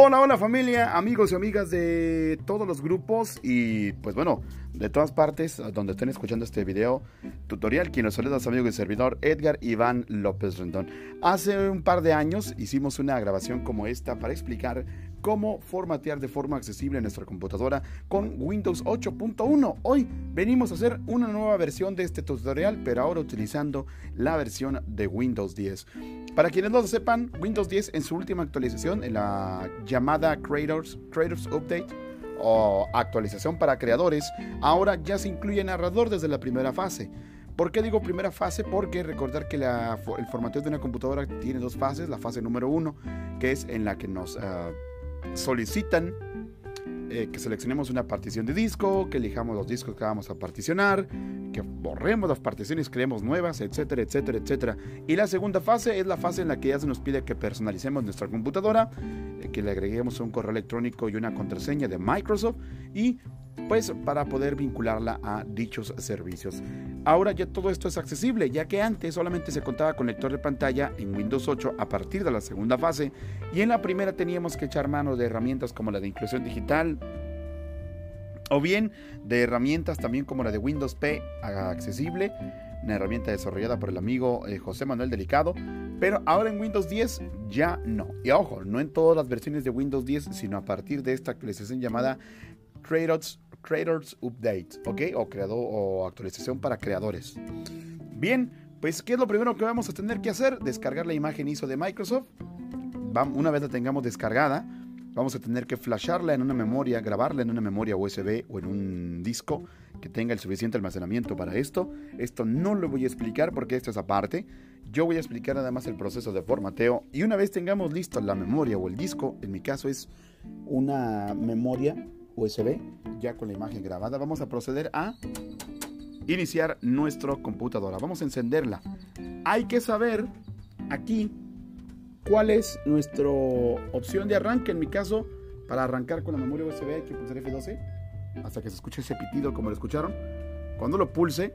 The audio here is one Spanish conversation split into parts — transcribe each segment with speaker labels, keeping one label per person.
Speaker 1: Hola, hola familia, amigos y amigas de todos los grupos y pues bueno, de todas partes donde estén escuchando este video tutorial, quien los saluda su amigo y servidor Edgar Iván López Rendón. Hace un par de años hicimos una grabación como esta para explicar cómo formatear de forma accesible nuestra computadora con Windows 8.1. Hoy venimos a hacer una nueva versión de este tutorial, pero ahora utilizando la versión de Windows 10. Para quienes no lo sepan, Windows 10 en su última actualización, en la llamada Creators, Creators Update, o actualización para creadores, ahora ya se incluye narrador desde la primera fase. ¿Por qué digo primera fase? Porque recordar que el formateo de una computadora tiene dos fases. La fase número uno, que es en la que nos ah, solicitan eh, que seleccionemos una partición de disco, que elijamos los discos que vamos a particionar, que borremos las particiones, creemos nuevas, etcétera, etcétera, etcétera. Y la segunda fase es la fase en la que ya se nos pide que personalicemos nuestra computadora, eh, que le agreguemos un correo electrónico y una contraseña de Microsoft y pues para poder vincularla a dichos servicios. Ahora ya todo esto es accesible, ya que antes solamente se contaba con lector de pantalla en Windows 8 a partir de la segunda fase y en la primera teníamos que echar mano de herramientas como la de inclusión digital, o bien de herramientas también como la de Windows P accesible, una herramienta desarrollada por el amigo eh, José Manuel Delicado, pero ahora en Windows 10 ya no. Y ojo, no en todas las versiones de Windows 10, sino a partir de esta actualización llamada Creators, Creators Update, ¿ok? O, creador, o actualización para creadores. Bien, pues ¿qué es lo primero que vamos a tener que hacer? Descargar la imagen ISO de Microsoft. Una vez la tengamos descargada, vamos a tener que flasharla en una memoria, grabarla en una memoria USB o en un disco que tenga el suficiente almacenamiento para esto. Esto no lo voy a explicar porque esto es aparte. Yo voy a explicar nada más el proceso de formateo y una vez tengamos listo la memoria o el disco, en mi caso es una memoria USB, ya con la imagen grabada, vamos a proceder a iniciar nuestra computadora. Vamos a encenderla. Hay que saber aquí cuál es nuestra opción de arranque. En mi caso, para arrancar con la memoria USB hay que pulsar F12 hasta que se escuche ese pitido como lo escucharon. Cuando lo pulse,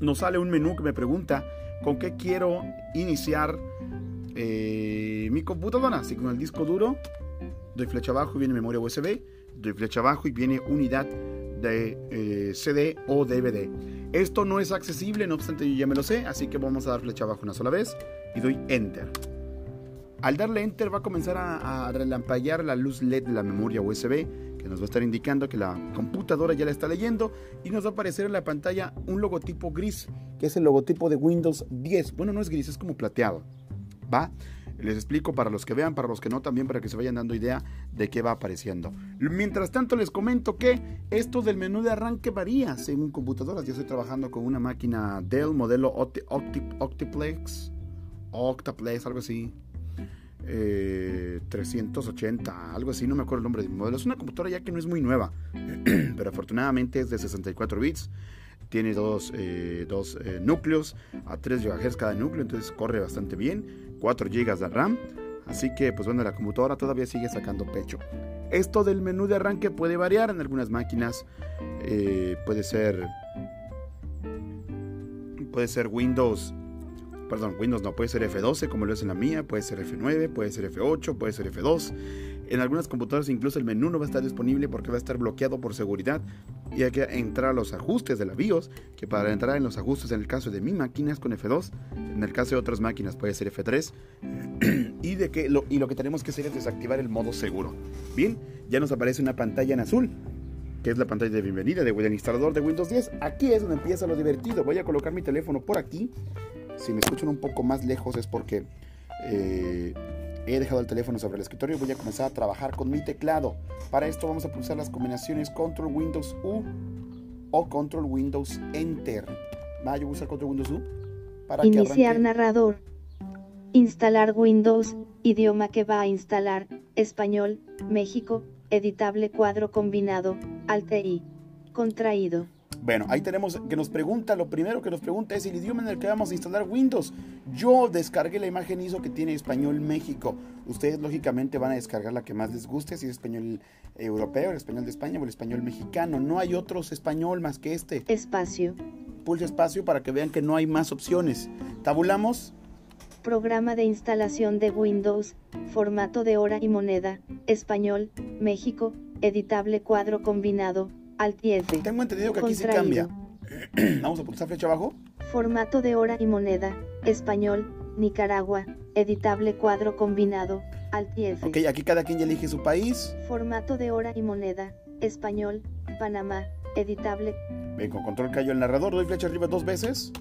Speaker 1: nos sale un menú que me pregunta con qué quiero iniciar eh, mi computadora. Así con el disco duro, doy flecha abajo y viene memoria USB doy flecha abajo y viene unidad de eh, CD o DVD. Esto no es accesible, no obstante yo ya me lo sé, así que vamos a dar flecha abajo una sola vez y doy Enter. Al darle Enter va a comenzar a, a relampaguear la luz LED de la memoria USB que nos va a estar indicando que la computadora ya la está leyendo y nos va a aparecer en la pantalla un logotipo gris, que es el logotipo de Windows 10. Bueno, no es gris, es como plateado. Les explico para los que vean, para los que no también, para que se vayan dando idea de qué va apareciendo. Mientras tanto les comento que esto del menú de arranque varía según computadoras. Yo estoy trabajando con una máquina Dell modelo Octiplex, Octaplex, algo así. 380, eh, algo así, no me acuerdo el nombre del modelo. Es una computadora ya que no es muy nueva, pero afortunadamente es de 64 bits tiene dos, eh, dos eh, núcleos a 3 GHz cada núcleo, entonces corre bastante bien, 4 GB de RAM, así que pues bueno, la computadora todavía sigue sacando pecho. Esto del menú de arranque puede variar en algunas máquinas, eh, puede ser puede ser Windows perdón, Windows no, puede ser F12 como lo es en la mía, puede ser F9, puede ser F8, puede ser F2. En algunas computadoras incluso el menú no va a estar disponible porque va a estar bloqueado por seguridad y hay que entrar a los ajustes de la BIOS, que para entrar en los ajustes en el caso de mi máquina es con F2, en el caso de otras máquinas puede ser F3 y, de que lo, y lo que tenemos que hacer es desactivar el modo seguro. Bien, ya nos aparece una pantalla en azul que es la pantalla de bienvenida del instalador de Windows 10. Aquí es donde empieza lo divertido. Voy a colocar mi teléfono por aquí. Si me escuchan un poco más lejos es porque eh, He dejado el teléfono sobre el escritorio y voy a comenzar a trabajar con mi teclado. Para esto vamos a pulsar las combinaciones Control Windows U o Control Windows Enter. Va, yo voy a usar Control Windows U
Speaker 2: para Iniciar narrador. Instalar Windows, idioma que va a instalar, español, México, editable cuadro combinado, Alt I. Contraído.
Speaker 1: Bueno, ahí tenemos que nos pregunta, lo primero que nos pregunta es el idioma en el que vamos a instalar Windows. Yo descargué la imagen ISO que tiene español México. Ustedes lógicamente van a descargar la que más les guste, si es español europeo, el español de España o el español mexicano. No hay otros español más que este.
Speaker 2: Espacio.
Speaker 1: Pulsa espacio para que vean que no hay más opciones. Tabulamos.
Speaker 2: Programa de instalación de Windows, formato de hora y moneda, español, México, editable cuadro combinado, Y F.
Speaker 1: Tengo entendido que aquí sí cambia. Vamos a pulsar flecha abajo.
Speaker 2: Formato de hora y moneda, español, Nicaragua, editable cuadro combinado, y F.
Speaker 1: Ok, aquí cada quien ya elige su país.
Speaker 2: Formato de hora y moneda, español, Panamá, editable.
Speaker 1: Ven, con control callo el narrador, doy flecha arriba dos veces.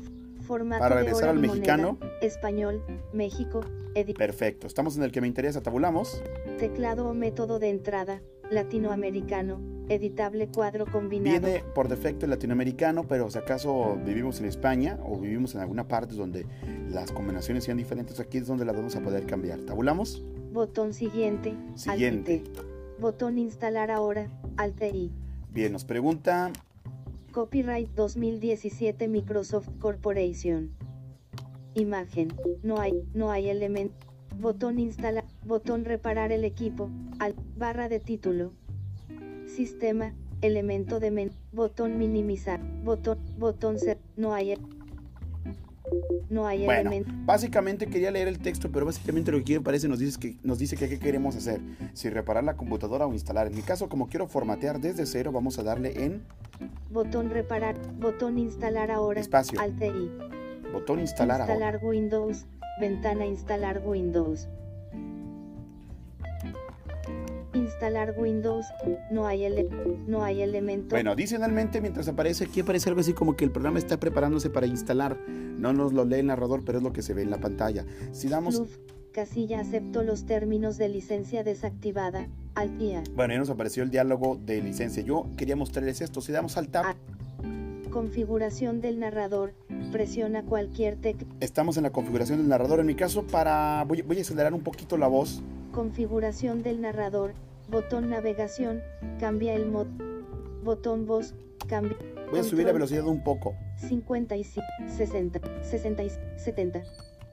Speaker 2: Formato
Speaker 1: Para
Speaker 2: de
Speaker 1: regresar
Speaker 2: hora
Speaker 1: al
Speaker 2: y
Speaker 1: mexicano.
Speaker 2: moneda, español, México, editable.
Speaker 1: Perfecto, estamos en el que me interesa, tabulamos.
Speaker 2: Teclado o método de entrada, latinoamericano, editable cuadro combinado.
Speaker 1: Viene por defecto el latinoamericano, pero si acaso vivimos en España o vivimos en alguna parte donde las combinaciones sean diferentes, aquí es donde las vamos a poder cambiar. Tabulamos.
Speaker 2: Botón siguiente,
Speaker 1: Siguiente.
Speaker 2: Alt. Botón instalar ahora, Alt I.
Speaker 1: Bien, nos pregunta
Speaker 2: Copyright 2017 Microsoft Corporation. Imagen. No hay, no hay elemento. Botón instalar. Botón reparar el equipo. Al barra de título. Sistema. Elemento de men. Botón minimizar. Botón. Botón ser. No hay. No hay
Speaker 1: Bueno,
Speaker 2: elemento.
Speaker 1: básicamente quería leer el texto, pero básicamente lo que quiere parece nos dice que nos dice que qué queremos hacer, si reparar la computadora o instalar. En mi caso, como quiero formatear desde cero, vamos a darle en
Speaker 2: Botón reparar. Botón instalar ahora.
Speaker 1: Espacio.
Speaker 2: Alt I.
Speaker 1: botón instalar, ahora.
Speaker 2: Instalar Windows. Ventana instalar Windows. Instalar Windows. No hay, ele- no hay elemento.
Speaker 1: Bueno, adicionalmente, mientras aparece aquí, aparece algo así como que el programa está preparándose para instalar. No nos lo lee el narrador, pero es lo que se ve en la pantalla. Si damos,
Speaker 2: casilla acepto los términos de licencia desactivada. Alt y A.
Speaker 1: bueno, ya nos apareció el diálogo de licencia. Yo quería mostrarles esto. Si damos al tab,
Speaker 2: Ah. Configuración del narrador. Presiona cualquier tecla.
Speaker 1: estamos en la configuración del narrador. En mi caso, para voy, voy a acelerar un poquito la voz.
Speaker 2: Configuración del narrador. Botón navegación. Cambia el mod. Botón voz. Cambia.
Speaker 1: Voy a subir la velocidad un poco.
Speaker 2: 55, 60, 60, 70.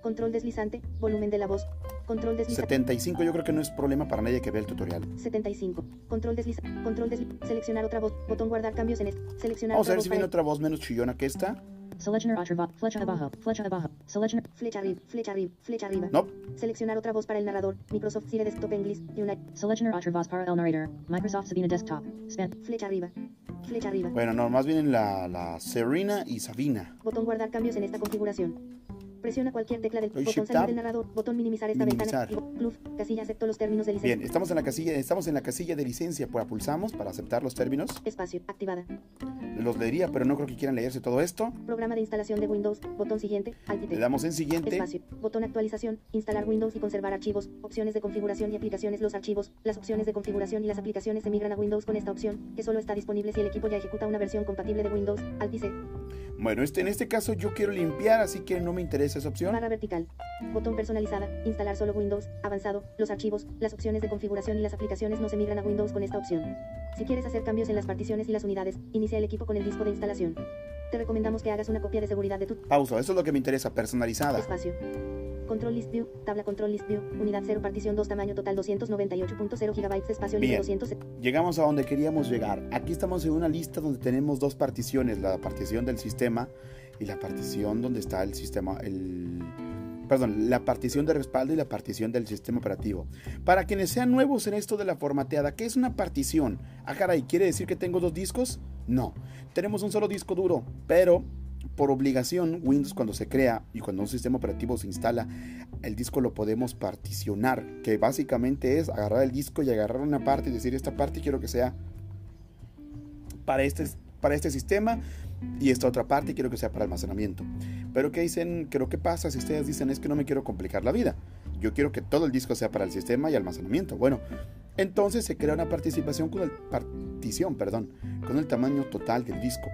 Speaker 2: Control deslizante, volumen de la voz. Control deslizante.
Speaker 1: 75 yo creo que no es problema para nadie que vea el tutorial.
Speaker 2: 75. Control deslizante. Control deslizante. Seleccionar otra voz. Botón guardar cambios en este. Seleccionar
Speaker 1: Vamos a ver
Speaker 2: voz
Speaker 1: si viene
Speaker 2: para-
Speaker 1: otra voz menos chillona que esta.
Speaker 3: Seleccionar otra voz, flecha abajo, flecha abajo, seleccionar,
Speaker 2: Flecha arriba, flecha arriba, flecha arriba.
Speaker 1: No,
Speaker 2: Seleccionar otra voz para el narrador. Microsoft Sire Desktop English. Una.
Speaker 3: seleccionar otra voz para el narrator, Microsoft Sabina Desktop, Span,
Speaker 2: Flecha arriba. Flecha arriba.
Speaker 1: bueno, no, más vienen la, la Serena y Sabina.
Speaker 2: Botón guardar cambios en esta configuración. Presiona cualquier tecla del
Speaker 1: Doy
Speaker 2: botón salir del narrador. Botón minimizar esta
Speaker 1: Minimizar.
Speaker 2: ventana. Pluf, casilla acepto los términos de licencia.
Speaker 1: Bien, estamos en la casilla, estamos en la casilla de licencia, pues pulsamos para aceptar los términos.
Speaker 2: Espacio. Activada.
Speaker 1: Los leería, pero no creo que quieran leerse todo esto.
Speaker 2: Programa de instalación de Windows. Botón siguiente. Alt.
Speaker 1: Le damos en siguiente.
Speaker 2: Espacio. Botón actualización. Instalar Windows y conservar archivos. Opciones de configuración y aplicaciones. Los archivos, las opciones de configuración y las aplicaciones se migran a Windows con esta opción, que solo está disponible si el equipo ya ejecuta una versión compatible de Windows. Alt.
Speaker 1: Bueno, este, en este caso yo quiero limpiar, así que no me interesa esa opción.
Speaker 2: Barra vertical. Botón personalizada. Instalar solo Windows. Avanzado. Los archivos, las opciones de configuración y las aplicaciones no se migran a Windows con esta opción. Si quieres hacer cambios en las particiones y las unidades, inicia el equipo con el disco de instalación. Te recomendamos que hagas una copia de seguridad de tu
Speaker 1: Pausa, eso es lo que me interesa, personalizada.
Speaker 2: espacio. Control List View, tabla Control List View, unidad 0, partición 2, tamaño total 298.0 GB, espacio libre
Speaker 1: Bien.
Speaker 2: 200.
Speaker 1: Llegamos a donde queríamos llegar. Aquí estamos en una lista donde tenemos dos particiones, la partición del sistema y la partición donde está el sistema, el perdón, la partición de respaldo y la partición del sistema operativo. Para quienes sean nuevos en esto de la formateada, ¿qué es una partición? Ah, caray, ¿quiere decir que tengo dos discos? No, tenemos un solo disco duro, pero por obligación, Windows cuando se crea y cuando un sistema operativo se instala, el disco lo podemos particionar, que básicamente es agarrar el disco y agarrar una parte y decir, esta parte quiero que sea para este, para este sistema y esta otra parte quiero que sea para almacenamiento. Pero ¿qué dicen? Creo que pasa si ustedes dicen es que no me quiero complicar la vida. Yo quiero que todo el disco sea para el sistema y almacenamiento. Bueno, entonces se crea una participación con el partición, perdón, con el tamaño total del disco.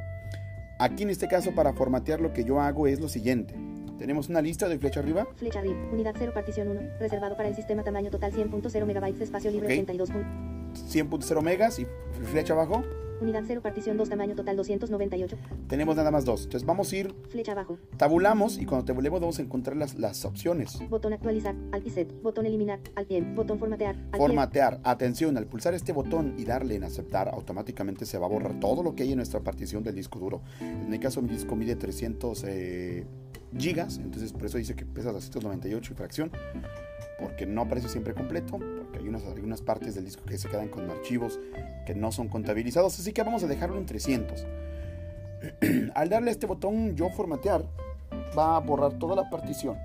Speaker 1: Aquí en este caso para formatear lo que yo hago es lo siguiente. Tenemos una lista de flecha arriba.
Speaker 2: Flecha arriba, unidad 0, partición 1, reservado para el sistema tamaño total 100.0 MB, espacio libre
Speaker 1: Ok.
Speaker 2: 82.
Speaker 1: 100.0 megas y flecha abajo.
Speaker 2: Unidad 0, partición 2, tamaño total 298.
Speaker 1: Tenemos nada más dos. Entonces vamos a ir,
Speaker 2: Flecha abajo.
Speaker 1: tabulamos y cuando tabulemos vamos a encontrar las, las opciones.
Speaker 2: Botón actualizar, Alt y Z. Botón eliminar, Alt y. Botón formatear, Alt.
Speaker 1: Formatear. Atención, al pulsar este botón y darle en aceptar, automáticamente se va a borrar todo lo que hay en nuestra partición del disco duro. En mi caso, mi disco mide 300, eh, gigas, entonces por eso dice que pesa 298 y fracción, porque no aparece siempre completo, porque hay unas, algunas partes del disco que se quedan con archivos que no son contabilizados, así que vamos a dejarlo en 300. Al darle este botón yo formatear, va a borrar toda la partición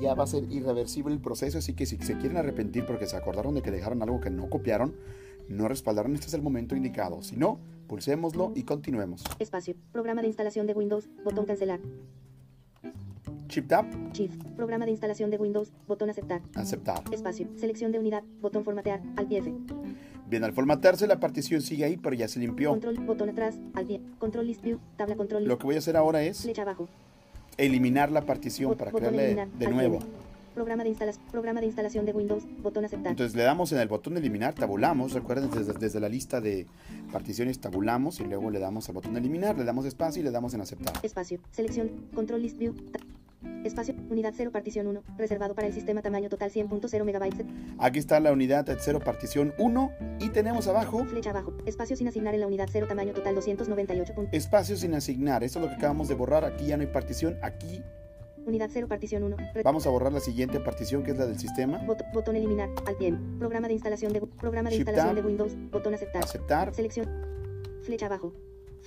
Speaker 1: ya va a ser irreversible el proceso, así que si se quieren arrepentir porque se acordaron de que dejaron algo que no copiaron, no respaldaron, este es el momento indicado. Si no, pulsémoslo y continuemos.
Speaker 2: Espacio. Programa de instalación de Windows. Botón cancelar.
Speaker 1: Chip Tab.
Speaker 2: Shift. Programa de instalación de Windows. Botón aceptar.
Speaker 1: Aceptar.
Speaker 2: Espacio. Selección de unidad. Botón formatear. Alt F.
Speaker 1: Bien, al formatearse la partición sigue ahí, pero ya se limpió.
Speaker 2: Control. Botón atrás. Alt y Control list view. Tabla control list.
Speaker 1: Lo que voy a hacer ahora es
Speaker 2: Flecha abajo.
Speaker 1: eliminar la partición
Speaker 2: Bot-
Speaker 1: para crearle
Speaker 2: eliminar.
Speaker 1: de
Speaker 2: Alt
Speaker 1: nuevo.
Speaker 2: Programa de, instalas- programa de instalación de Windows. Botón aceptar.
Speaker 1: Entonces le damos en el botón de eliminar, tabulamos, recuerden desde, desde la lista de particiones tabulamos y luego le damos al botón de eliminar, le damos espacio y le damos en aceptar.
Speaker 2: Espacio. Selección. Control list view. Espacio. Unidad 0 partición 1. Reservado para el sistema tamaño total 100.0 megabytes.
Speaker 1: Aquí está la unidad 0 partición 1 y tenemos abajo
Speaker 2: Flecha abajo. Espacio sin asignar en la unidad 0 tamaño total 298. punto-
Speaker 1: espacio sin asignar. Esto es lo que acabamos de borrar. Aquí ya no hay partición. Aquí
Speaker 2: Unidad 0 partición 1. Re-
Speaker 1: vamos a borrar la siguiente partición que es la del sistema.
Speaker 2: bot- botón eliminar. M. Programa de instalación de programa de instalación de Windows. Botón aceptar.
Speaker 1: Aceptar.
Speaker 2: Selección. Flecha abajo.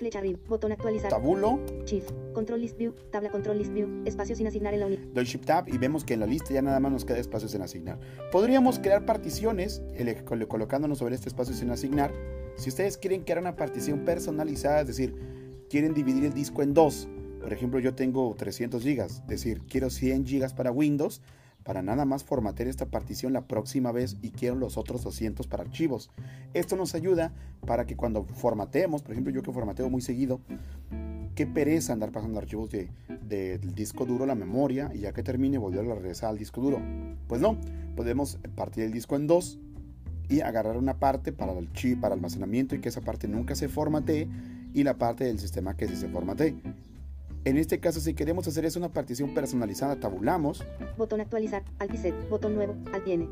Speaker 2: Flecha arriba. Botón actualizar.
Speaker 1: Tabulo.
Speaker 2: Shift. Control list view. Tabla control list view. Espacio sin asignar en la unidad.
Speaker 1: Doy Shift Tab y vemos que en la lista ya nada más nos queda espacio sin asignar. Podríamos crear particiones colocándonos sobre este espacio sin asignar. Si ustedes quieren crear una partición personalizada, es decir, quieren dividir el disco en dos. Por ejemplo, yo tengo 300 gigas, es decir, quiero 100 gigas para Windows para nada más formatear esta partición la próxima vez y quiero los otros 200 para archivos. Esto nos ayuda para que cuando formatemos, por ejemplo, yo que formateo muy seguido, qué pereza andar pasando archivos de, del disco duro a la memoria y ya que termine volver a regresar al disco duro. Pues no, podemos partir el disco en dos y agarrar una parte para el chip, para almacenamiento y que esa parte nunca se formatee y la parte del sistema que sí se formatee. En este caso, si queremos hacer eso una partición personalizada, tabulamos
Speaker 2: Botón actualizar. Alt. Botón nuevo. Alt y N.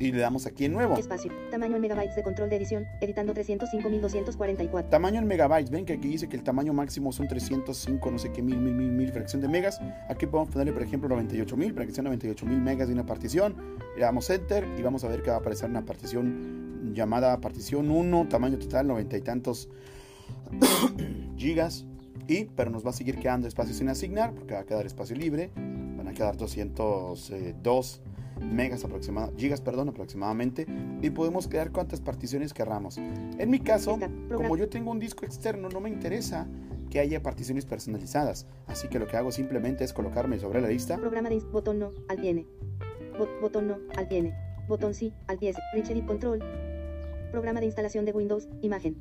Speaker 1: y le damos aquí en nuevo.
Speaker 2: Espacio. Tamaño en megabytes de control de edición. Editando 305.244.
Speaker 1: Tamaño en megabytes, ven que aquí dice que el tamaño máximo son 305, no sé qué, mil, mil, mil, mil fracción de megas. Aquí podemos ponerle, por ejemplo, 98 mil, para que sean 98 mil megas de una partición. Le damos enter y vamos a ver que va a aparecer una partición llamada partición 1, tamaño total 90 y tantos gigas. Y, pero nos va a seguir quedando espacio sin asignar, porque va a quedar espacio libre. Van a quedar 202 megas aproximadamente, gigas, perdón, aproximadamente. Y podemos crear cuantas particiones querramos. En mi caso, como yo tengo un disco externo, no me interesa que haya particiones personalizadas. Así que lo que hago simplemente es colocarme sobre la lista.
Speaker 2: Programa de botón no, N. Bot- botón no, alt y N. Botón sí, alt y S. Rich Edit Control. Programa de instalación de Windows, imagen.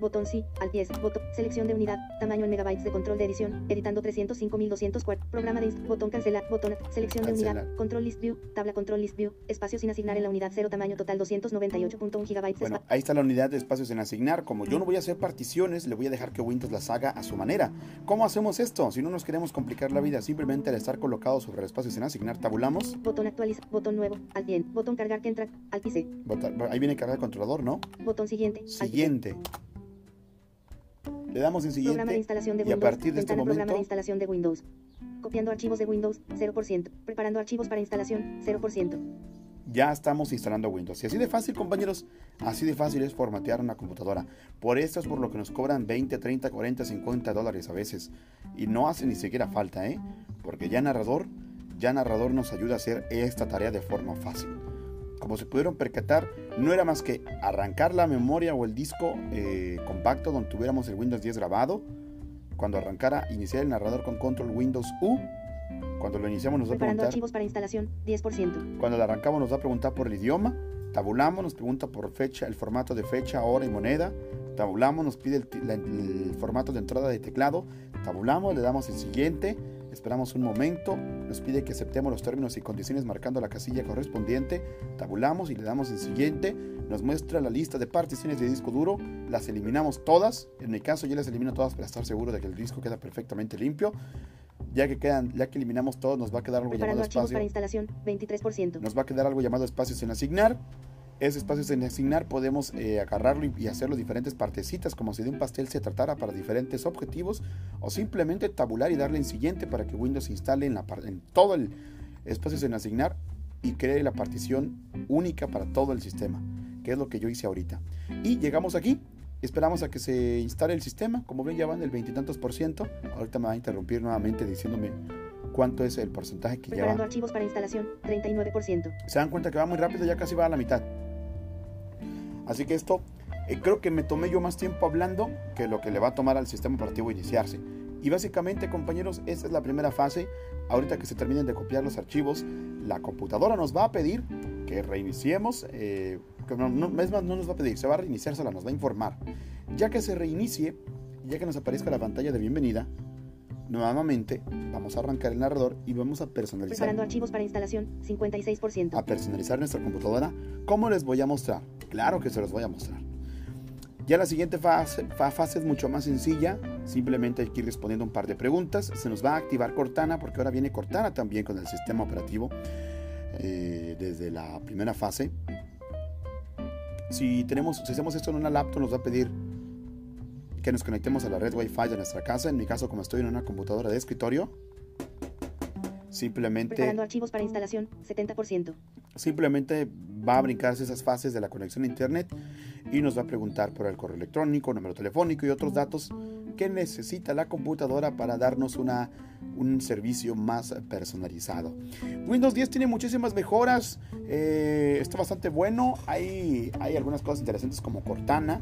Speaker 2: Botón sí, y S. Botón, selección de unidad, tamaño en megabytes de control de edición, editando 305.204. Programa de inst- botón cancelar, botón, selección de unidad, control list view, tabla control list view, espacio sin asignar en la unidad 0, tamaño total 298.1 gigabytes.
Speaker 1: Bueno, ahí está la unidad de espacios en asignar. Como yo no voy a hacer particiones, le voy a dejar que Windows las haga a su manera. ¿Cómo hacemos esto? Si no nos queremos complicar la vida, simplemente al estar colocado sobre el espacio sin asignar, tabulamos.
Speaker 2: Botón actualizar, botón nuevo, y N. Botón cargar que entra, alt y C.
Speaker 1: Bota- Ahí viene cargar el controlador, ¿no?
Speaker 2: Botón siguiente.
Speaker 1: Siguiente. Le damos en
Speaker 2: Programa de
Speaker 1: siguiente.
Speaker 2: instalación de
Speaker 1: y a
Speaker 2: Windows.
Speaker 1: partir de este
Speaker 2: ventana programa
Speaker 1: momento-
Speaker 2: de instalación de Windows. Copiando archivos de Windows, 0%. Preparando archivos para instalación, 0%.
Speaker 1: ya estamos instalando Windows. Y así de fácil, compañeros, así de fácil es formatear una computadora. Por esto es por lo que nos cobran 20, 30, 40, 50 dólares a veces. Y no hace ni siquiera falta, ¿eh? Porque ya narrador, ya narrador nos ayuda a hacer esta tarea de forma fácil. Como se pudieron percatar, no era más que arrancar la memoria o el disco eh, compacto donde tuviéramos el Windows 10 grabado. Cuando arrancara, iniciar el narrador con control Windows U. Cuando lo iniciamos nos va a preguntar
Speaker 2: archivos para instalación, 10%.
Speaker 1: cuando la arrancamos nos va a preguntar por el idioma, tabulamos, nos pregunta por fecha, el formato de fecha, hora y moneda, tabulamos, nos pide el, la- el formato de entrada de teclado, tabulamos, le damos el siguiente, esperamos un momento, nos pide que aceptemos los términos y condiciones marcando la casilla correspondiente, tabulamos y le damos el siguiente, nos muestra la lista de particiones de disco duro, las eliminamos todas, en mi caso yo las elimino todas para estar seguro de que el disco queda perfectamente limpio, ya que quedan, ya que eliminamos todos nos va a quedar algo
Speaker 2: Preparando
Speaker 1: llamado espacio.
Speaker 2: para instalación, 23%.
Speaker 1: nos va a quedar algo llamado espacio sin asignar ese espacio sin asignar podemos eh, agarrarlo y, hacerlo diferentes partecitas, como si de un pastel se tratara para diferentes objetivos, o simplemente tabular y darle en siguiente para que Windows instale en, la, en todo el espacio sin asignar y cree la partición única para todo el sistema, que es lo que yo hice ahorita. Y llegamos aquí, esperamos a que se instale el sistema, como ven ya van el veintitantos por ciento, ahorita me va a interrumpir nuevamente diciéndome cuánto es el porcentaje que
Speaker 2: Preparando archivos para instalación, 39%.
Speaker 1: Se dan cuenta que va muy rápido, ya casi va a la mitad. Así que esto eh, creo que me tomé yo más tiempo hablando que lo que le va a tomar al sistema operativo iniciarse. Y básicamente, compañeros, esta es la primera fase. Ahorita que se terminen de copiar los archivos, la computadora nos va a pedir que reiniciemos. Eh, no, no, es más, no nos va a pedir, se va a reiniciar sola, nos va a informar. Ya que se reinicie, ya que nos aparezca la pantalla de bienvenida, nuevamente vamos a arrancar el narrador y vamos a personalizar.
Speaker 2: Preparando archivos para instalación, 56%.
Speaker 1: A personalizar nuestra computadora. ¿Cómo les voy a mostrar? Claro que se los voy a mostrar. Ya la siguiente fase, fase es mucho más sencilla. Simplemente hay que ir respondiendo un par de preguntas. Se nos va a activar Cortana porque ahora viene Cortana también con el sistema operativo eh, desde la primera fase. Si, tenemos, si hacemos esto en una laptop nos va a pedir que nos conectemos a la red Wi-Fi de nuestra casa. En mi caso, como estoy en una computadora de escritorio, simplemente...
Speaker 2: Preparando archivos para instalación, 70%.
Speaker 1: Simplemente va a brincarse esas fases de la conexión a Internet y nos va a preguntar por el correo electrónico, número telefónico y otros datos que necesita la computadora para darnos una, un servicio más personalizado. Windows 10 tiene muchísimas mejoras, eh, está bastante bueno, hay, hay algunas cosas interesantes como Cortana,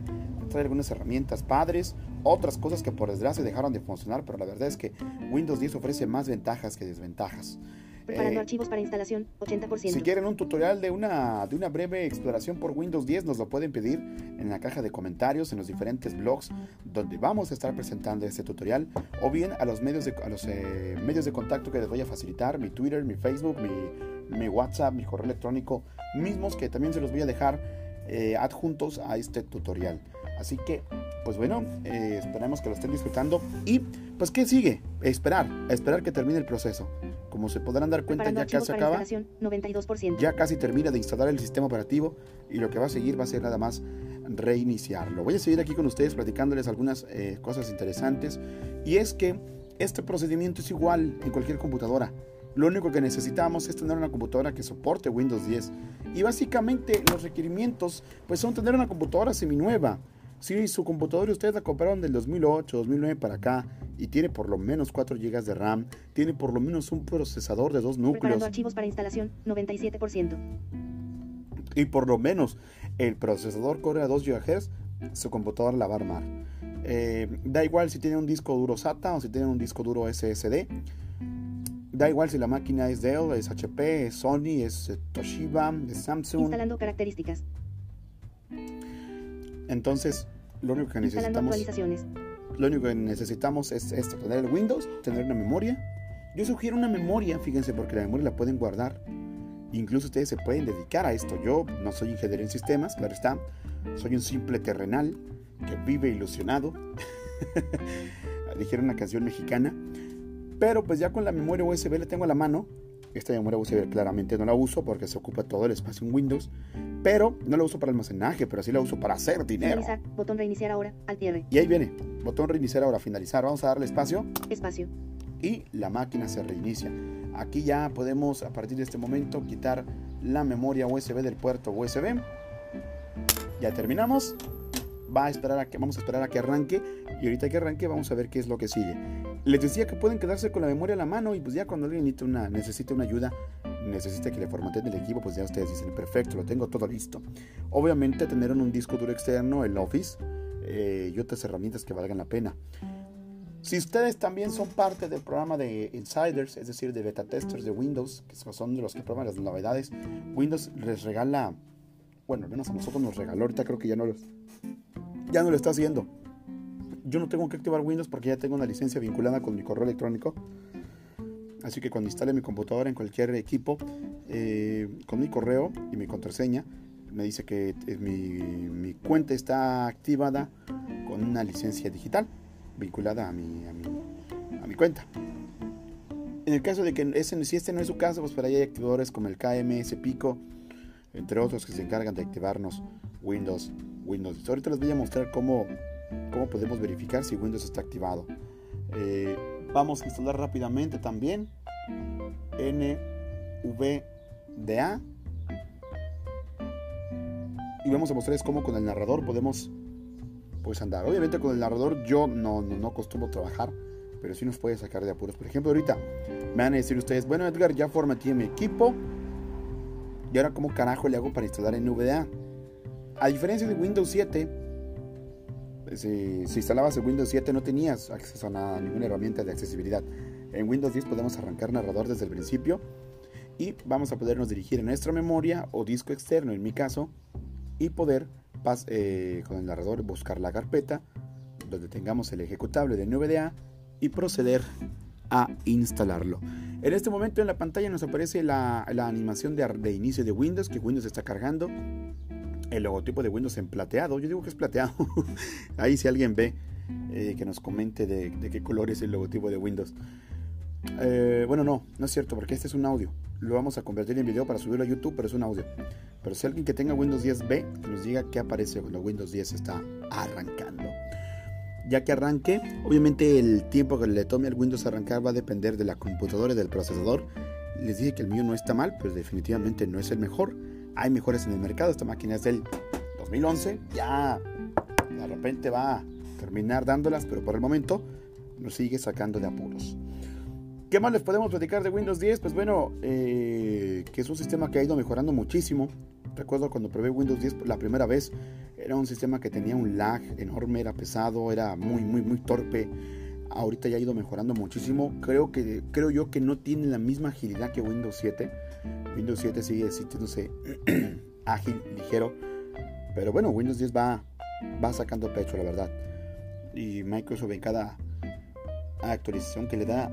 Speaker 1: trae algunas herramientas padres, otras cosas que por desgracia dejaron de funcionar, pero la verdad es que Windows 10 ofrece más ventajas que desventajas.
Speaker 2: Preparando eh, archivos para instalación, 80%.
Speaker 1: Si quieren un tutorial de una, de una breve exploración por Windows 10, nos lo pueden pedir en la caja de comentarios, en los diferentes blogs donde vamos a estar presentando este tutorial, o bien a los medios de, a los, eh, medios de contacto que les voy a facilitar, mi Twitter, mi Facebook, mi, mi WhatsApp, mi correo electrónico, mismos que también se los voy a dejar eh, adjuntos a este tutorial. Así que, pues bueno, eh, esperemos que lo estén disfrutando. Y, pues, ¿qué sigue? Esperar, esperar que termine el proceso. Como se podrán dar cuenta, ya casi acaba.
Speaker 2: 92%.
Speaker 1: Ya casi termina de instalar el sistema operativo y lo que va a seguir va a ser nada más reiniciarlo. Voy a seguir aquí con ustedes platicándoles algunas eh, cosas interesantes. Y es que este procedimiento es igual en cualquier computadora. Lo único que necesitamos es tener una computadora que soporte Windows 10. Y básicamente los requerimientos pues son tener una computadora seminueva si su computadora ustedes la compraron del 2008, 2009 para acá y tiene por lo menos 4 GB de RAM, tiene por lo menos un procesador de dos núcleos. Preparando
Speaker 2: archivos para instalación, 97%.
Speaker 1: Y por lo menos el procesador corre a 2 GHz, su computadora la va a armar. Eh, da igual si tiene un disco duro SATA o si tiene un disco duro SSD. Da igual si la máquina es Dell, es HP, es Sony, es Toshiba, es Samsung.
Speaker 2: Instalando características.
Speaker 1: Entonces, lo único que necesitamos. Lo único que necesitamos es esto, tener el Windows, tener una memoria. Yo sugiero una memoria, fíjense, porque la memoria la pueden guardar. Incluso ustedes se pueden dedicar a esto. Yo no soy ingeniero en sistemas, claro está. Soy un simple terrenal que vive ilusionado. Dijeron una canción mexicana. Pero pues ya con la memoria USB la tengo a la mano. Esta memoria USB claramente no la uso porque se ocupa todo el espacio en Windows. Pero no la uso para almacenaje, pero sí la uso para hacer dinero.
Speaker 2: Finalizar, botón reiniciar ahora, al cierre.
Speaker 1: Y ahí viene, botón reiniciar ahora, finalizar. Vamos a darle espacio.
Speaker 2: Espacio.
Speaker 1: Y la máquina se reinicia. Aquí ya podemos a partir de este momento quitar la memoria USB del puerto USB. Ya terminamos. Va a esperar a que, vamos a esperar a que arranque. Y ahorita que arranque vamos a ver qué es lo que sigue. Les decía que pueden quedarse con la memoria a la mano y pues ya cuando alguien necesita una, necesita una ayuda, necesita que le formateen el equipo, pues ya ustedes dicen, perfecto, lo tengo todo listo. Obviamente tener un disco duro externo, el Office eh, y otras herramientas que valgan la pena. Si ustedes también son parte del programa de Insiders, es decir, de beta testers de Windows, que son de los que prueban las novedades, Windows les regala, bueno, al menos a nosotros nos regaló, ahorita creo que ya no, ya no lo está haciendo. Yo no tengo que activar Windows porque ya tengo una licencia vinculada con mi correo electrónico Así que cuando instale mi computadora en cualquier equipo, eh, con mi correo y mi contraseña, me dice que eh, mi, cuenta está activada con una licencia digital vinculada a mi, a mi, cuenta. En el caso de que ese, si este no es su caso, pues por ahí hay activadores como el KMS Pico, entre otros que se encargan de activarnos Windows, Windows 10. Ahorita les voy a mostrar cómo, cómo podemos verificar si Windows está activado. Eh, vamos a instalar rápidamente también NVDA y vamos a mostrarles cómo con el narrador podemos pues andar. Obviamente con el narrador yo no, no, no trabajar, pero sí nos puede sacar de apuros. Por ejemplo, ahorita me van a decir ustedes, bueno Edgar, ya formateé mi equipo. Y ahora cómo carajo le hago para instalar NVDA. A diferencia de Windows 7, si, si instalabas el Windows 7 no tenías acceso a nada, ninguna herramienta de accesibilidad. En Windows 10 podemos arrancar narrador desde el principio y vamos a podernos dirigir a nuestra memoria o disco externo en mi caso y poder eh, con el narrador buscar la carpeta donde tengamos el ejecutable de NVDA y proceder a instalarlo. En este momento en la pantalla nos aparece la, animación de, inicio de Windows, que Windows está cargando. El logotipo de Windows en plateado, yo digo que es plateado. Ahí si alguien ve, eh, que nos comente de, qué color es el logotipo de Windows. Eh, bueno, no, no es cierto, porque este es un audio. Lo vamos a convertir en video para subirlo a YouTube, pero es un audio. Pero si alguien que tenga Windows 10B, que nos diga qué aparece cuando Windows 10 está arrancando. Ya que arranque, obviamente el tiempo que le tome al Windows arrancar va a depender de la computadora y del procesador. Les dije que el mío no está mal, pero definitivamente no es el mejor. Hay mejores en el mercado. Esta máquina es del 2011. Ya de repente va a terminar dándolas, pero por el momento nos sigue sacando de apuros. ¿Qué más les podemos platicar de Windows 10? Pues bueno, eh, que es un sistema que ha ido mejorando muchísimo. Recuerdo cuando probé Windows 10 la primera vez, era un sistema que tenía un lag enorme, era pesado, era muy, muy, muy torpe. Ahorita ya ha ido mejorando muchísimo. Creo, que, creo yo que no tiene la misma agilidad que Windows 7. Windows 7 sigue sintiéndose ágil, ligero. Pero bueno, Windows 10 va, va sacando pecho, la verdad. Y Microsoft en cada actualización que le da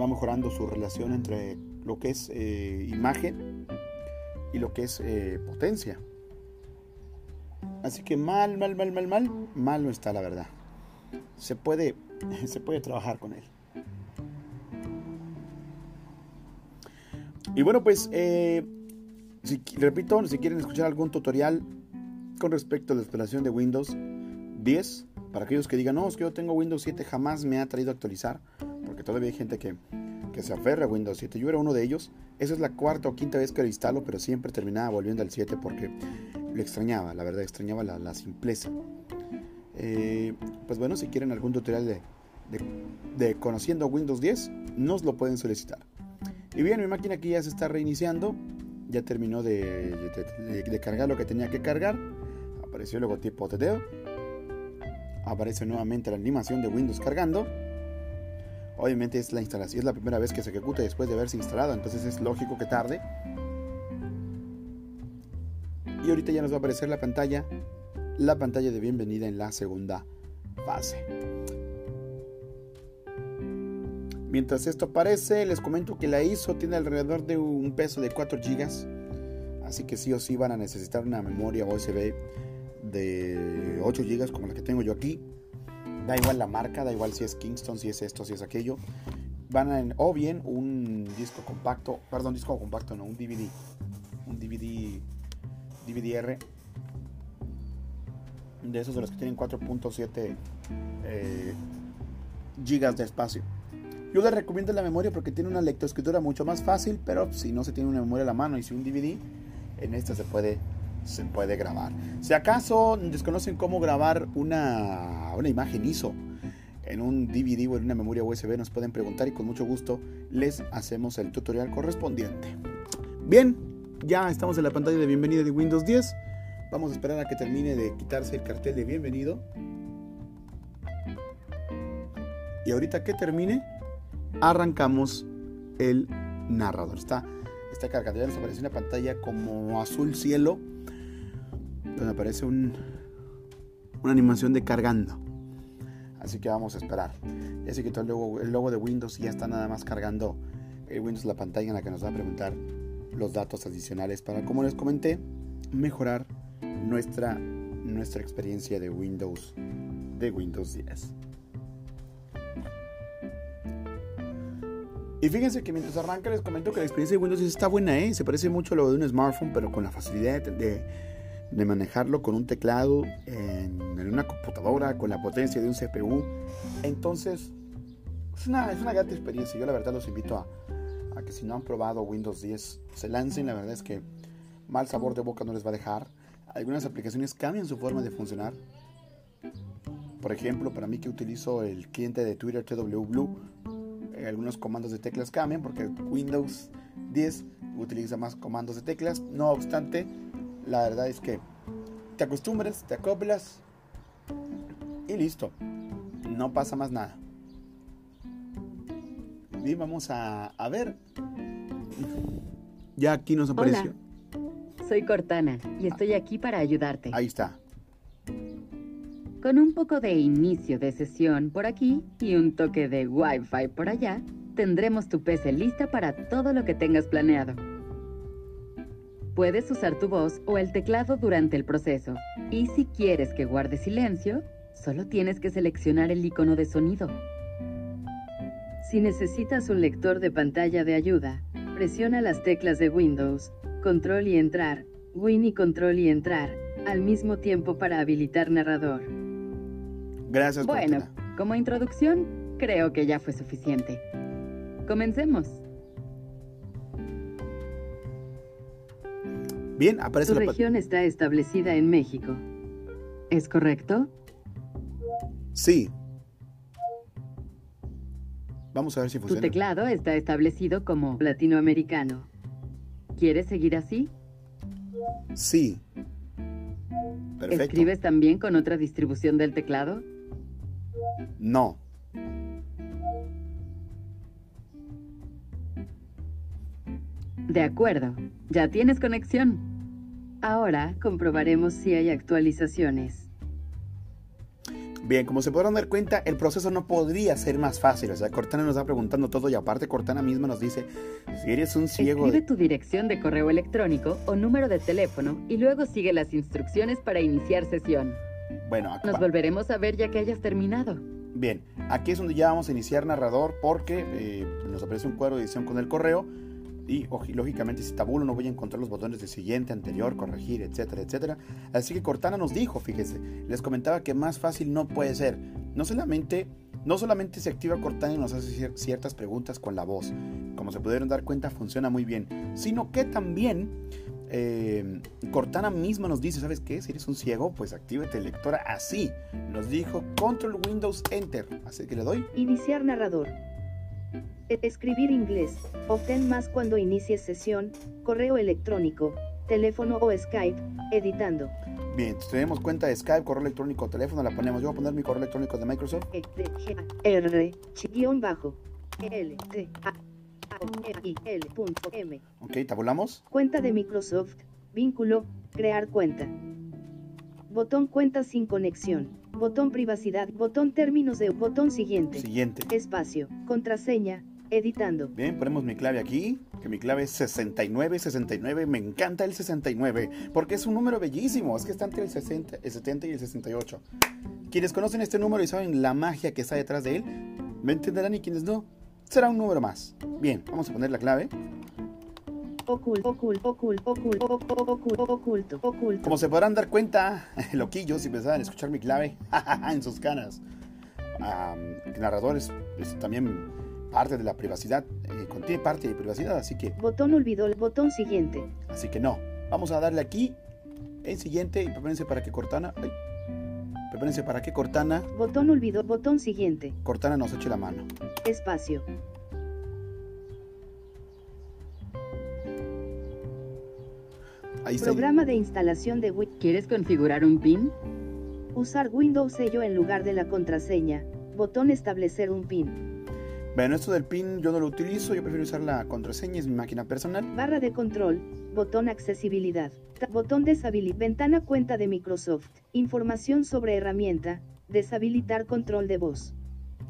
Speaker 1: va mejorando su relación entre lo que es eh, imagen y lo que es eh, potencia. Así que mal, mal, mal, mal, mal, mal no está la verdad. Se puede, se puede trabajar con él. Y bueno, pues, eh, si, repito, si quieren escuchar algún tutorial con respecto a la instalación de Windows 10, para aquellos que digan, no, es que yo tengo Windows 7, jamás me ha traído a actualizar todavía hay gente que, se aferra a Windows 7. Yo era uno de ellos. Esa es la cuarta o quinta vez que lo instalo, pero siempre terminaba volviendo al 7 porque lo extrañaba, la verdad, extrañaba la, simpleza. Eh, pues bueno, si quieren algún tutorial de, conociendo Windows 10, nos lo pueden solicitar. Y bien, mi máquina aquí ya se está reiniciando. Ya terminó de, de cargar lo que tenía que cargar. Apareció el logotipo TDO. Aparece nuevamente la animación de Windows cargando. Obviamente es la instalación, es la primera vez que se ejecuta después de haberse instalado, entonces es lógico que tarde. Y ahorita ya nos va a aparecer la pantalla, la pantalla de bienvenida en la segunda fase. Mientras esto aparece, les comento que la ISO tiene alrededor de un peso de 4 GB. Así que sí o sí van a necesitar una memoria USB de 8 GB como la que tengo yo aquí. Da igual la marca, da igual si es Kingston, si es esto, si es aquello. Van a, o bien un disco compacto, perdón, disco compacto, no, un DVD. Un DVD, DVD-R. De esos de los que tienen 4.7 eh, gigas de espacio. Yo les recomiendo la memoria porque tiene una lectoescritura mucho más fácil, pero si no se tiene una memoria a la mano y si un DVD, en esta se puede se puede grabar. Si acaso desconocen cómo grabar una, una imagen ISO en un DVD o en una memoria USB, nos pueden preguntar y con mucho gusto les hacemos el tutorial correspondiente. Bien, ya estamos en la pantalla de bienvenida de Windows 10. Vamos a esperar a que termine de quitarse el cartel de bienvenido. Y ahorita que termine, arrancamos el narrador. Está, cargado. Ya nos aparece una pantalla como azul cielo donde aparece un, una animación de cargando. Así que vamos a esperar. Ya se quitó el logo, el logo de Windows y ya está nada más cargando el Windows la pantalla en la que nos va a preguntar los datos adicionales para, como les comenté, mejorar nuestra, nuestra experiencia de Windows, de Windows 10. Y fíjense que mientras arranca les comento que la experiencia de Windows está buena, ¿eh? Se parece mucho a lo de un smartphone, pero con la facilidad de, de manejarlo con un teclado en, una computadora, con la potencia de un CPU. Entonces, es una, es una experiencia. Yo la verdad los invito a que si no han probado Windows 10, se lancen. La verdad es que mal sabor de boca no les va a dejar. Algunas aplicaciones cambian su forma de funcionar. Por ejemplo, para mí que utilizo el cliente de Twitter TW Blue, eh, algunos comandos de teclas cambian porque Windows 10 utiliza más comandos de teclas. No obstante, la verdad es que te acostumbras, te acoplas y listo. No pasa más nada. Y vamos a, a ver. Ya aquí nos apareció.
Speaker 4: Hola. Soy Cortana y estoy aquí para ayudarte.
Speaker 1: Ahí está.
Speaker 4: Con un poco de inicio de sesión por aquí y un toque de Wi-Fi por allá, tendremos tu PC lista para todo lo que tengas planeado. Puedes usar tu voz o el teclado durante el proceso. Y si quieres que guarde silencio, solo tienes que seleccionar el icono de sonido. Si necesitas un lector de pantalla de ayuda, presiona las teclas de Windows, Control y Entrar, Win y Control y Entrar, al mismo tiempo para habilitar narrador.
Speaker 1: Gracias.
Speaker 4: Bueno, Cortina. como introducción, creo que ya fue suficiente. Comencemos.
Speaker 1: Bien, aparece
Speaker 4: tu
Speaker 1: la
Speaker 4: región está establecida en México. ¿Es correcto?
Speaker 1: Sí. Vamos a ver si funciona.
Speaker 4: Tu teclado está establecido como latinoamericano. ¿Quieres seguir así?
Speaker 1: Sí. Perfecto.
Speaker 4: ¿Escribes también con otra distribución del teclado?
Speaker 1: No.
Speaker 4: De acuerdo, ya tienes conexión. Ahora comprobaremos si hay actualizaciones.
Speaker 1: Bien, como se podrán dar cuenta, el proceso no podría ser más fácil. O sea, Cortana nos está preguntando todo y aparte Cortana misma nos dice, si eres un ciego...
Speaker 4: Escribe
Speaker 1: de...
Speaker 4: tu dirección de correo electrónico o número de teléfono y luego sigue las instrucciones para iniciar sesión.
Speaker 1: Bueno, acá...
Speaker 4: Nos volveremos a ver ya que hayas terminado.
Speaker 1: Bien, aquí es donde ya vamos a iniciar narrador porque eh, nos aparece un cuadro de edición con el correo y lógicamente si tabulo no voy a encontrar los botones de siguiente, anterior, corregir, etcétera, etcétera. Así que Cortana nos dijo, fíjese, les comentaba que más fácil no puede ser. No solamente, no solamente se activa Cortana y nos hace ciertas preguntas con la voz, como se pudieron dar cuenta funciona muy bien, sino que también eh, Cortana misma nos dice, ¿sabes qué? Si eres un ciego, pues actívate lectora así. Nos dijo Control Windows Enter. Así que le doy.
Speaker 2: Iniciar narrador. Escribir inglés. Obtén más cuando inicies sesión, correo electrónico, teléfono o Skype, editando.
Speaker 1: Bien, tenemos cuenta de Skype, correo electrónico, teléfono, la ponemos. Yo voy a poner mi correo electrónico de Microsoft.
Speaker 2: E, R, bajo, L, T, A, E, L, punto, M.
Speaker 1: Ok, tabulamos.
Speaker 2: Cuenta de Microsoft, vínculo, crear cuenta. Botón cuenta sin conexión. Botón privacidad. Botón términos de. Botón siguiente.
Speaker 1: Siguiente.
Speaker 2: Espacio. Contraseña. Editando.
Speaker 1: Bien, ponemos mi clave aquí, que mi clave es 6969. Me encanta el 69, porque es un número bellísimo. Es que está entre el, 60, el 70 y el 68. Quienes conocen este número y saben la magia que está detrás de él, me entenderán y quienes no, será un número más. Bien, vamos a poner la clave.
Speaker 2: Oculto, oculto, oculto, oculto, oculto, oculto, oculto.
Speaker 1: Como se podrán dar cuenta, loquillos, si pensaban escuchar mi clave en sus caras. Um, el narrador es, es, también parte de la privacidad, eh, contiene parte de privacidad, así que...
Speaker 2: Botón olvidó el botón siguiente.
Speaker 1: Así que no. Vamos a darle aquí en siguiente y prepárense para que Cortana... Ay, prepárense para que Cortana...
Speaker 2: Botón olvidó, botón siguiente.
Speaker 1: Cortana nos eche la mano.
Speaker 2: Espacio.
Speaker 1: Ahí está.
Speaker 2: Programa de instalación de Windows.
Speaker 4: ¿Quieres configurar un PIN?
Speaker 2: Usar Windows sello en lugar de la contraseña. Botón establecer un PIN.
Speaker 1: Bueno, esto del PIN yo no lo utilizo, yo prefiero usar la contraseña, es mi máquina personal.
Speaker 2: Barra de control, botón accesibilidad, botón deshabilitar, ventana cuenta de Microsoft, información sobre herramienta, deshabilitar control de voz.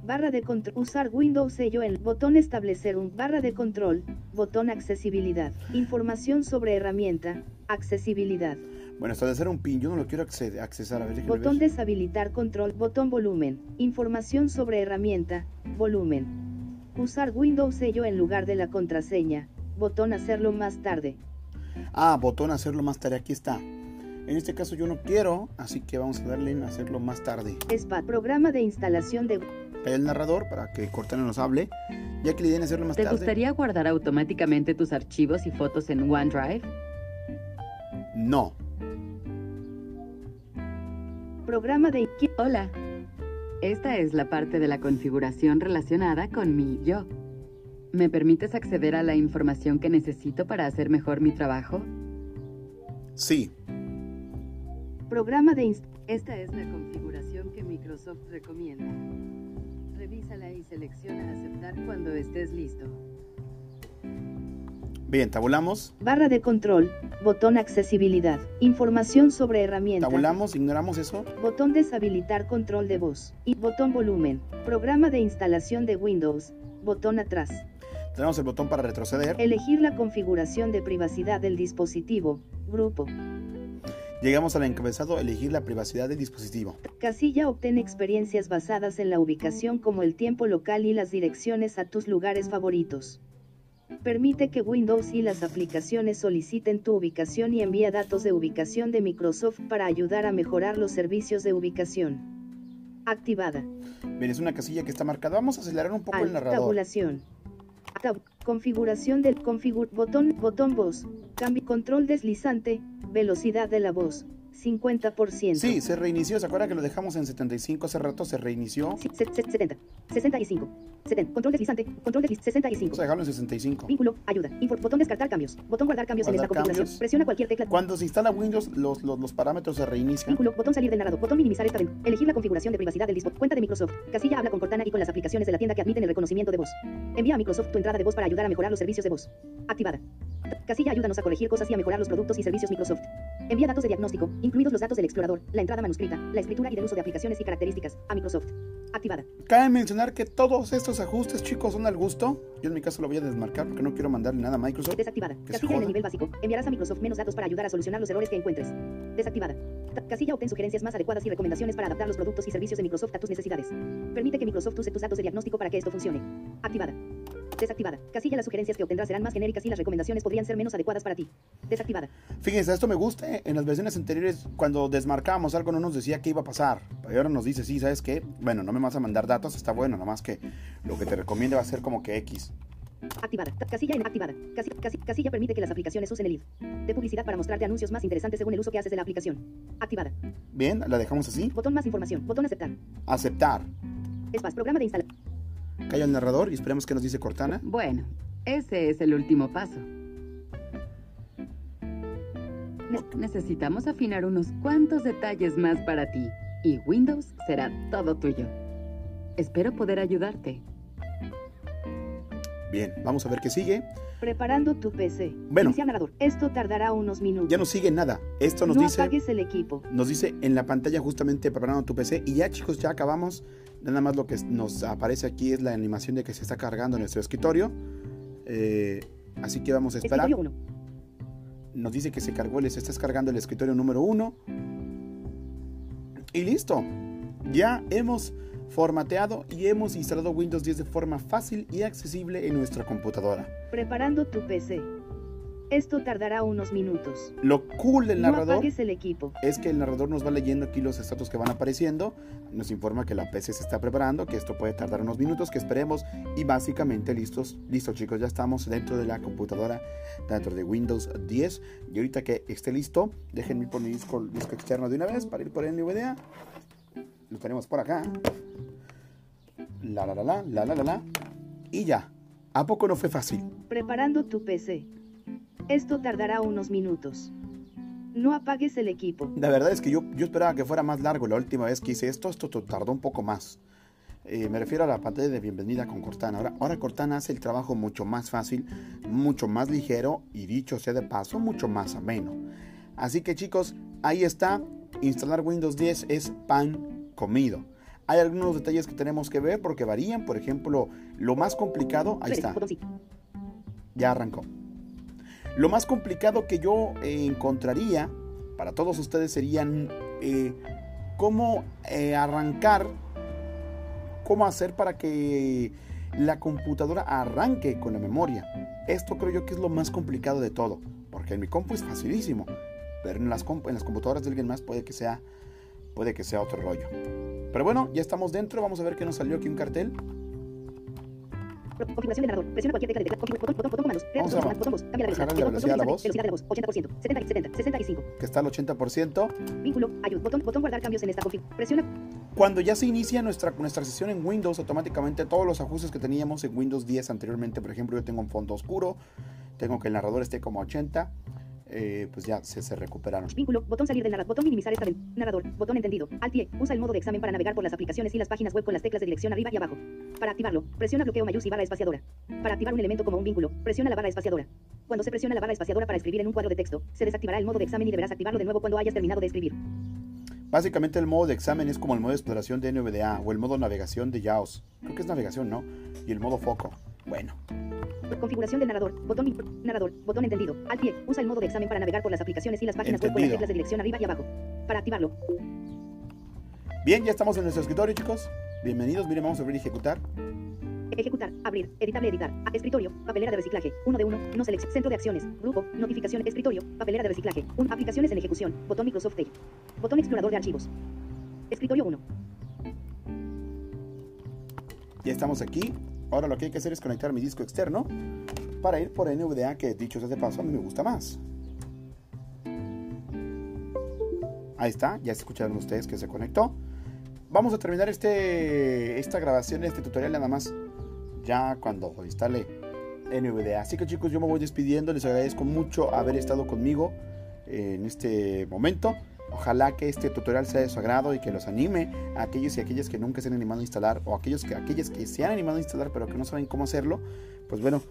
Speaker 2: Barra de control, usar Windows sello en botón establecer un barra de control, botón accesibilidad, información sobre herramienta, accesibilidad.
Speaker 1: Bueno, establecer un PIN, yo no lo quiero acceder, accesar, a ver,
Speaker 2: Botón
Speaker 1: ver.
Speaker 2: deshabilitar control, botón volumen, información sobre herramienta, volumen. Usar Windows sello en lugar de la contraseña. Botón hacerlo más tarde.
Speaker 1: Ah, botón hacerlo más tarde, aquí está. En este caso yo no quiero, así que vamos a darle en hacerlo más tarde.
Speaker 2: SPA, programa de instalación de...
Speaker 1: El narrador para que Cortana nos hable, ya que le den hacerlo más
Speaker 4: ¿Te
Speaker 1: tarde.
Speaker 4: gustaría guardar automáticamente tus archivos y fotos en OneDrive?
Speaker 1: No.
Speaker 2: Programa de...
Speaker 4: Hola. Esta es la parte de la configuración relacionada con mi yo. ¿Me permites acceder a la información que necesito para hacer mejor mi trabajo?
Speaker 1: Sí.
Speaker 2: Programa de...
Speaker 4: Esta es la configuración que Microsoft recomienda. Revísala y selecciona aceptar cuando estés listo.
Speaker 1: Bien, tabulamos.
Speaker 2: Barra de control. Botón accesibilidad. Información sobre herramientas.
Speaker 1: Tabulamos, ignoramos eso.
Speaker 2: Botón deshabilitar control de voz. Y botón volumen. Programa de instalación de Windows. Botón atrás.
Speaker 1: Tenemos el botón para retroceder.
Speaker 2: Elegir la configuración de privacidad del dispositivo. Grupo.
Speaker 1: Llegamos al encabezado elegir la privacidad del dispositivo.
Speaker 2: Casilla obtén experiencias basadas en la ubicación como el tiempo local y las direcciones a tus lugares favoritos. Permite que Windows y las aplicaciones soliciten tu ubicación y envía datos de ubicación de Microsoft para ayudar a mejorar los servicios de ubicación. Activada.
Speaker 1: Bien, es una casilla que está marcada. Vamos a acelerar un poco el
Speaker 2: Alt,
Speaker 1: narrador.
Speaker 2: tabulación. Tab- configuración del configure botón botón voz. Cambio control deslizante. Velocidad de la voz. 50%.
Speaker 1: Sí, se reinició. ¿Se acuerda que lo dejamos en 75 hace rato? Se reinició.
Speaker 2: Sí, se- se- 70. 65. 70. Control deslizante. Control deslizante. 65.
Speaker 1: Vamos a dejarlo en 65.
Speaker 2: Vínculo. Ayuda. Info- botón descartar cambios. Botón guardar cambios en esta configuración.
Speaker 1: cambios.
Speaker 2: Presiona cualquier tecla.
Speaker 1: Cuando se instala Windows, los, los, los parámetros se reinician.
Speaker 2: Vínculo. Botón salir del narrador. Botón minimizar esta ventana. Elegir la configuración de privacidad del dispositivo. Cuenta de Microsoft. Casilla habla con Cortana y con las aplicaciones de la tienda que admiten el reconocimiento de voz. Envía a Microsoft tu entrada de voz para ayudar a mejorar los servicios de voz. Activada. Casilla ayúdanos a corregir cosas y a mejorar los productos y servicios Microsoft. Envía datos de diagnóstico, incluidos los datos del explorador, la entrada manuscrita, la escritura y del uso de aplicaciones y características, a Microsoft. Activada.
Speaker 1: Cabe mencionar que todos estos ajustes, chicos, son al gusto. Yo en mi caso lo voy a desmarcar porque no quiero mandarle nada a Microsoft.
Speaker 2: Desactivada. Casilla en el nivel básico. Enviarás a Microsoft menos datos para ayudar a solucionar los errores que encuentres. Desactivada. Casilla obtén sugerencias más adecuadas y recomendaciones para adaptar los productos y servicios de Microsoft a tus necesidades. Permite que Microsoft use tus datos de diagnóstico para que esto funcione. Activada. Desactivada. Casilla las sugerencias que obtendrás serán más genéricas y las recomendaciones podrían ser menos adecuadas para ti. Desactivada.
Speaker 1: Fíjense, esto me gusta. ¿eh? En las versiones anteriores, cuando desmarcábamos algo, no nos decía qué iba a pasar. Ahora nos dice, sí, ¿sabes qué? Bueno, no me vas a mandar datos, está bueno. Nomás que lo que te recomienda va a ser como que X.
Speaker 2: Activada. Casilla en activada. Casi- casi- casilla permite que las aplicaciones usen el ID de publicidad para mostrarte anuncios más interesantes según el uso que haces de la aplicación. Activada.
Speaker 1: Bien, la dejamos así.
Speaker 2: Botón más información. Botón aceptar.
Speaker 1: Aceptar.
Speaker 2: Espacio. Programa de instalación.
Speaker 1: Calla el narrador y esperemos que nos dice Cortana.
Speaker 4: Bueno, ese es el último paso. Necesitamos afinar unos cuantos detalles más para ti y Windows será todo tuyo. Espero poder ayudarte.
Speaker 1: Bien, vamos a ver qué sigue.
Speaker 2: Preparando tu PC.
Speaker 1: Bueno.
Speaker 2: Iniciar narrador. Esto tardará unos minutos.
Speaker 1: Ya no sigue nada. Esto nos
Speaker 2: no
Speaker 1: dice.
Speaker 2: apagues el equipo.
Speaker 1: Nos dice en la pantalla justamente preparando tu PC. Y ya chicos, ya acabamos. Nada más lo que nos aparece aquí es la animación de que se está cargando nuestro escritorio. Eh, así que vamos a esperar.
Speaker 2: Escritorio 1.
Speaker 1: Nos dice que se cargó, les está cargando el escritorio número 1. Y listo. Ya hemos formateado y hemos instalado Windows 10 de forma fácil y accesible en nuestra computadora.
Speaker 2: Preparando tu PC. Esto tardará unos minutos.
Speaker 1: Lo cool del
Speaker 2: No
Speaker 1: narrador
Speaker 2: el equipo.
Speaker 1: es que el narrador nos va leyendo aquí los estatus que van apareciendo, nos informa que la PC se está preparando, que esto puede tardar unos minutos, que esperemos y básicamente listos, listo chicos, ya estamos dentro de la computadora, dentro de Windows 10 y ahorita que esté listo, déjenme poner disco, disco externo de una vez para ir por el NVDA, lo tenemos por acá, la la la la, la la la la, y ya, ¿a poco no fue fácil?
Speaker 2: Preparando tu PC. Esto tardará unos minutos. No apagues el equipo.
Speaker 1: La verdad es que yo, yo esperaba que fuera más largo la última vez que hice esto. Esto tardó un poco más. Eh, me refiero a la pantalla de bienvenida con Cortana. Ahora, ahora Cortana hace el trabajo mucho más fácil, mucho más ligero y dicho sea de paso, mucho más ameno. Así que chicos, ahí está. Instalar Windows 10 es pan comido. Hay algunos detalles que tenemos que ver porque varían. Por ejemplo, lo más complicado, ahí está, ya arrancó. Lo más complicado que yo eh, encontraría para todos ustedes serían eh, cómo eh, arrancar, cómo hacer para que la computadora arranque con la memoria. Esto creo yo que es lo más complicado de todo, porque en mi compu es facilísimo, pero en las, en las computadoras de alguien más puede que sea puede que sea otro rollo. Pero bueno, ya estamos dentro, vamos a ver qué nos salió aquí un cartel.
Speaker 2: Configuración de narrador. Presiona cualquier tecla de. Botón, botón, botón comandos.
Speaker 1: Vamos a
Speaker 2: botón, voz. Cambia la velocidad.
Speaker 1: la velocidad a la voz.
Speaker 2: Velocidad de la voz. 80%. 70, 70, 65.
Speaker 1: Que está al 80%.
Speaker 2: Vínculo. Ayuda. Botón, botón guardar cambios en esta config. Presiona.
Speaker 1: Cuando ya se inicia nuestra, nuestra sesión en Windows, automáticamente todos los ajustes que teníamos en Windows 10 anteriormente, por ejemplo, yo tengo un fondo oscuro, tengo que el narrador esté como 80, eh, pues ya se, se recuperaron.
Speaker 2: Vínculo. Botón salir del narrador. Botón minimizar esta del narrador. Botón entendido. Alt Y. Usa el modo de examen para navegar por las aplicaciones y las páginas web con las teclas de dirección arriba y abajo. Para activarlo, presiona bloqueo mayús y barra espaciadora. Para activar un elemento como un vínculo, presiona la barra espaciadora. Cuando se presiona la barra espaciadora para escribir en un cuadro de texto, se desactivará el modo de examen y deberás activarlo de nuevo cuando hayas terminado de escribir.
Speaker 1: Básicamente el modo de examen es como el modo de exploración de NVDA o el modo navegación de JAWS. Creo que es navegación, ¿no? Y el modo foco. Bueno,
Speaker 2: Configuración del narrador. Botón narrador. Botón entendido. Alt Y. Usa el modo de examen para navegar por las aplicaciones y las páginas web con las
Speaker 1: Entendido.
Speaker 2: teclas de dirección arriba y abajo. Para activarlo.
Speaker 1: bien, ya estamos en nuestro escritorio, chicos. Bienvenidos, miren, vamos a abrir ejecutar.
Speaker 2: Ejecutar, abrir, editable, editar, escritorio, papelera de reciclaje, 1 de 1, no selección, centro de acciones, grupo, notificación, escritorio, papelera de reciclaje, 1, aplicaciones en ejecución, botón Microsoft Edge, botón explorador de archivos, escritorio 1,
Speaker 1: Ya estamos aquí. Ahora lo que hay que hacer es conectar mi disco externo para ir por NVDA, que dicho sea de paso, a mí me gusta más. Ahí está, ya escucharon ustedes que se conectó. Vamos a terminar este, esta grabación, este tutorial nada más ya cuando instale NVDA. Así que chicos, yo me voy despidiendo. Les agradezco mucho haber estado conmigo en este momento. Ojalá que este tutorial sea de su agrado y que los anime a aquellos y aquellas que nunca se han animado a instalar o aquellos que, aquellas que se han animado a instalar pero que no saben cómo hacerlo. Pues bueno,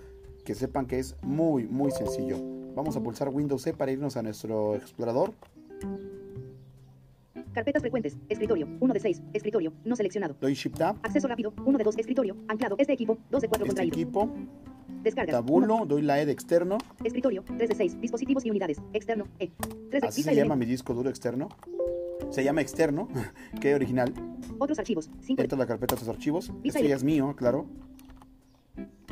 Speaker 1: que sepan que es muy, muy sencillo. Vamos a pulsar Windows C para irnos a nuestro explorador.
Speaker 2: carpetas frecuentes, escritorio, 1 de 6, escritorio, no seleccionado,
Speaker 1: Doy Shift Tab.
Speaker 2: acceso rápido, 1 de 2, escritorio, anclado, este equipo, 2 de 4
Speaker 1: Este
Speaker 2: contraído,
Speaker 1: equipo,
Speaker 2: descargas,
Speaker 1: tabulo, doy la E de externo.
Speaker 2: escritorio, 3 de 6, dispositivos y unidades, externo, E, 3 de
Speaker 1: Así se llama mi disco duro externo. Se llama externo, que original.
Speaker 2: otros archivos, 5
Speaker 1: Dentro de la carpeta de sus archivos.
Speaker 2: Vista y-
Speaker 1: ya es mío, claro.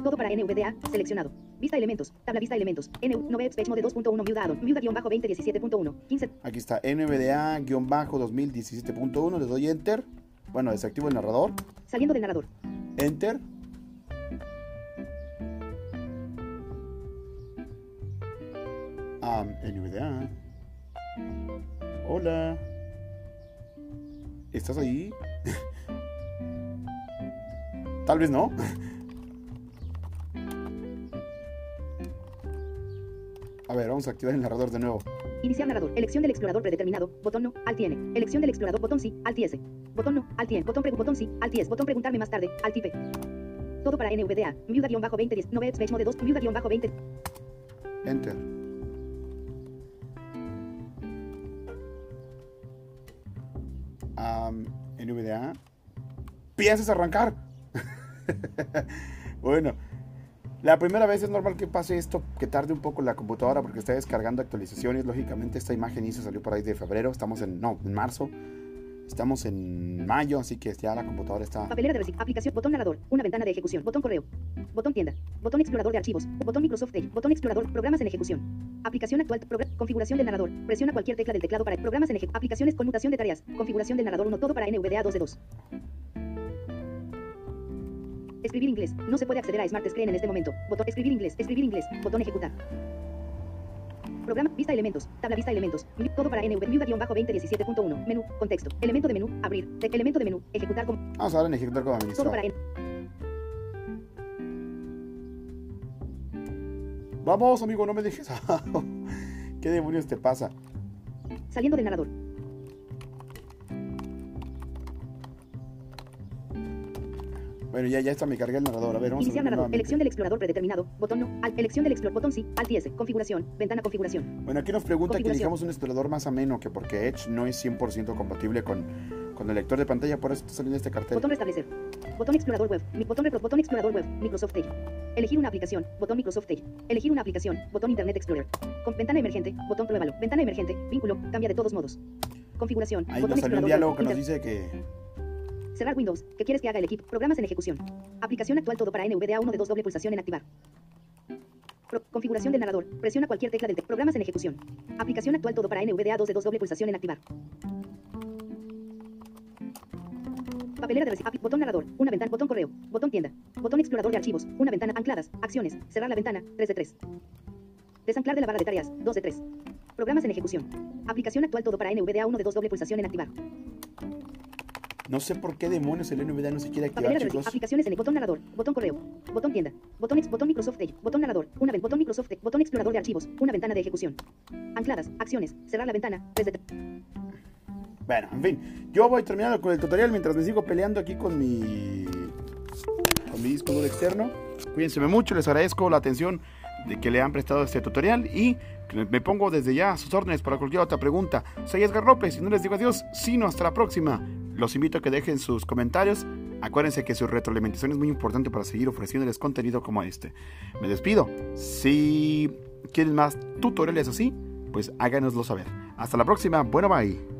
Speaker 2: Todo para NVDA, seleccionado. Vista elementos, tabla vista elementos. NU, Nove Page Mode 2.1 Muda Addon, Muda guion bajo 2017.1, 15,
Speaker 1: Aquí está NVDA-2017.1. Le doy Enter. Bueno, desactivo el narrador.
Speaker 2: saliendo del narrador.
Speaker 1: Enter. Ah, NVDA. Hola. ¿Estás ahí? Tal vez no. A ver, vamos a activar el narrador de nuevo.
Speaker 2: Iniciar narrador. Elección del explorador predeterminado. Botón no. Alt N. Elección del explorador. Botón sí. Alt S. Botón no. Alt N. Botón, botón sí. Alt S. Botón preguntarme más tarde. Alt P. Todo para NVDA. Muda-2010. Nove Page Mode 2. Muda-20.
Speaker 1: Enter. Am, NVDA. Piensas arrancar. bueno, la primera vez es normal que pase esto, que tarde un poco la computadora porque está descargando actualizaciones. Lógicamente esta imagen hizo salió por ahí de febrero. Estamos en, no, en marzo. Estamos en mayo, así que ya la computadora está...
Speaker 2: Papelera de reciclaje. Aplicación. Botón narrador. Una ventana de ejecución. Botón correo. Botón tienda. Botón explorador de archivos. Botón Microsoft Edge. Botón explorador. Programas en ejecución. Aplicación actual. configuración del narrador. Presiona cualquier tecla del teclado para programas en ejecución. Aplicaciones conmutación de tareas. Configuración del narrador 1. Todo para NVDA 2 de 2. Escribir inglés. No se puede acceder a Smart Screen en este momento. Botón escribir inglés. Escribir inglés. Botón ejecutar. Programa, vista elementos, tabla vista elementos, todo para NV, Muda-2017.1, menú, contexto, elemento de menú, abrir, elemento de menú, ejecutar como,
Speaker 1: Vamos ahora en ejecutar como
Speaker 2: todo
Speaker 1: administrador.
Speaker 2: para N,
Speaker 1: Vamos, amigo, no me dejes. ¿Qué demonios te pasa?
Speaker 2: saliendo del narrador,
Speaker 1: Bueno, ya, ya está, me cargué el narrador. A ver, vamos
Speaker 2: iniciar
Speaker 1: a
Speaker 2: narrador, elección del explorador predeterminado, botón no, al, elección del explorador, botón sí, alt y S, configuración, ventana configuración,
Speaker 1: Bueno, aquí nos pregunta que elijamos un explorador más ameno, que porque Edge no es 100% compatible con, con el lector de pantalla, por eso está saliendo este cartel.
Speaker 2: botón restablecer, botón explorador web, mi, botón, botón explorador web, Microsoft Edge, elegir una aplicación, botón Microsoft Edge, elegir una aplicación, botón Internet Explorer, con ventana emergente, botón pruébalo, ventana emergente, vínculo, cambia de todos modos, configuración,
Speaker 1: Ahí
Speaker 2: botón
Speaker 1: nos salió un diálogo que nos dice que,
Speaker 2: Cerrar Windows. ¿Qué quieres que haga el equipo? Programas en ejecución. Aplicación actual todo para NVDA 1 de 2 doble pulsación en activar. Configuración del narrador. Presiona cualquier tecla del te- Programas en ejecución. Aplicación actual todo para NVDA 2 de 2 doble pulsación en activar. Papelera de reci- Botón narrador. Una ventana. Botón correo. Botón tienda. Botón explorador de archivos. Una ventana. Ancladas. Acciones. Cerrar la ventana. 3 de 3. Desanclar de la barra de tareas. 2 de 3. Programas en ejecución. Aplicación actual todo para NVDA 1 de 2 doble pulsación en activar.
Speaker 1: No sé por qué demonios el NVDA no se quiere activar, chicos.
Speaker 2: aplicaciones en botón narrador, botón correo, botón tienda, botón ex, botón Microsoft Edge, botón narrador, una vez, botón Microsoft, Edge, botón explorador de archivos, una ventana de ejecución. Ancladas, acciones, cerrar la ventana, 3 de 3.
Speaker 1: Bueno, en fin, yo voy terminando con el tutorial mientras me sigo peleando aquí con mi con mi disco duro externo. Cuídense mucho, les agradezco la atención de que le han prestado este tutorial y me pongo desde ya a sus órdenes para cualquier otra pregunta. Soy Edgar López y no les digo adiós, sino hasta la próxima. Los invito a que dejen sus comentarios. Acuérdense que su retroalimentación es muy importante para seguir ofreciéndoles contenido como este. Me despido. Si quieren más tutoriales así, pues háganoslo saber. Hasta la próxima. Bueno, bye.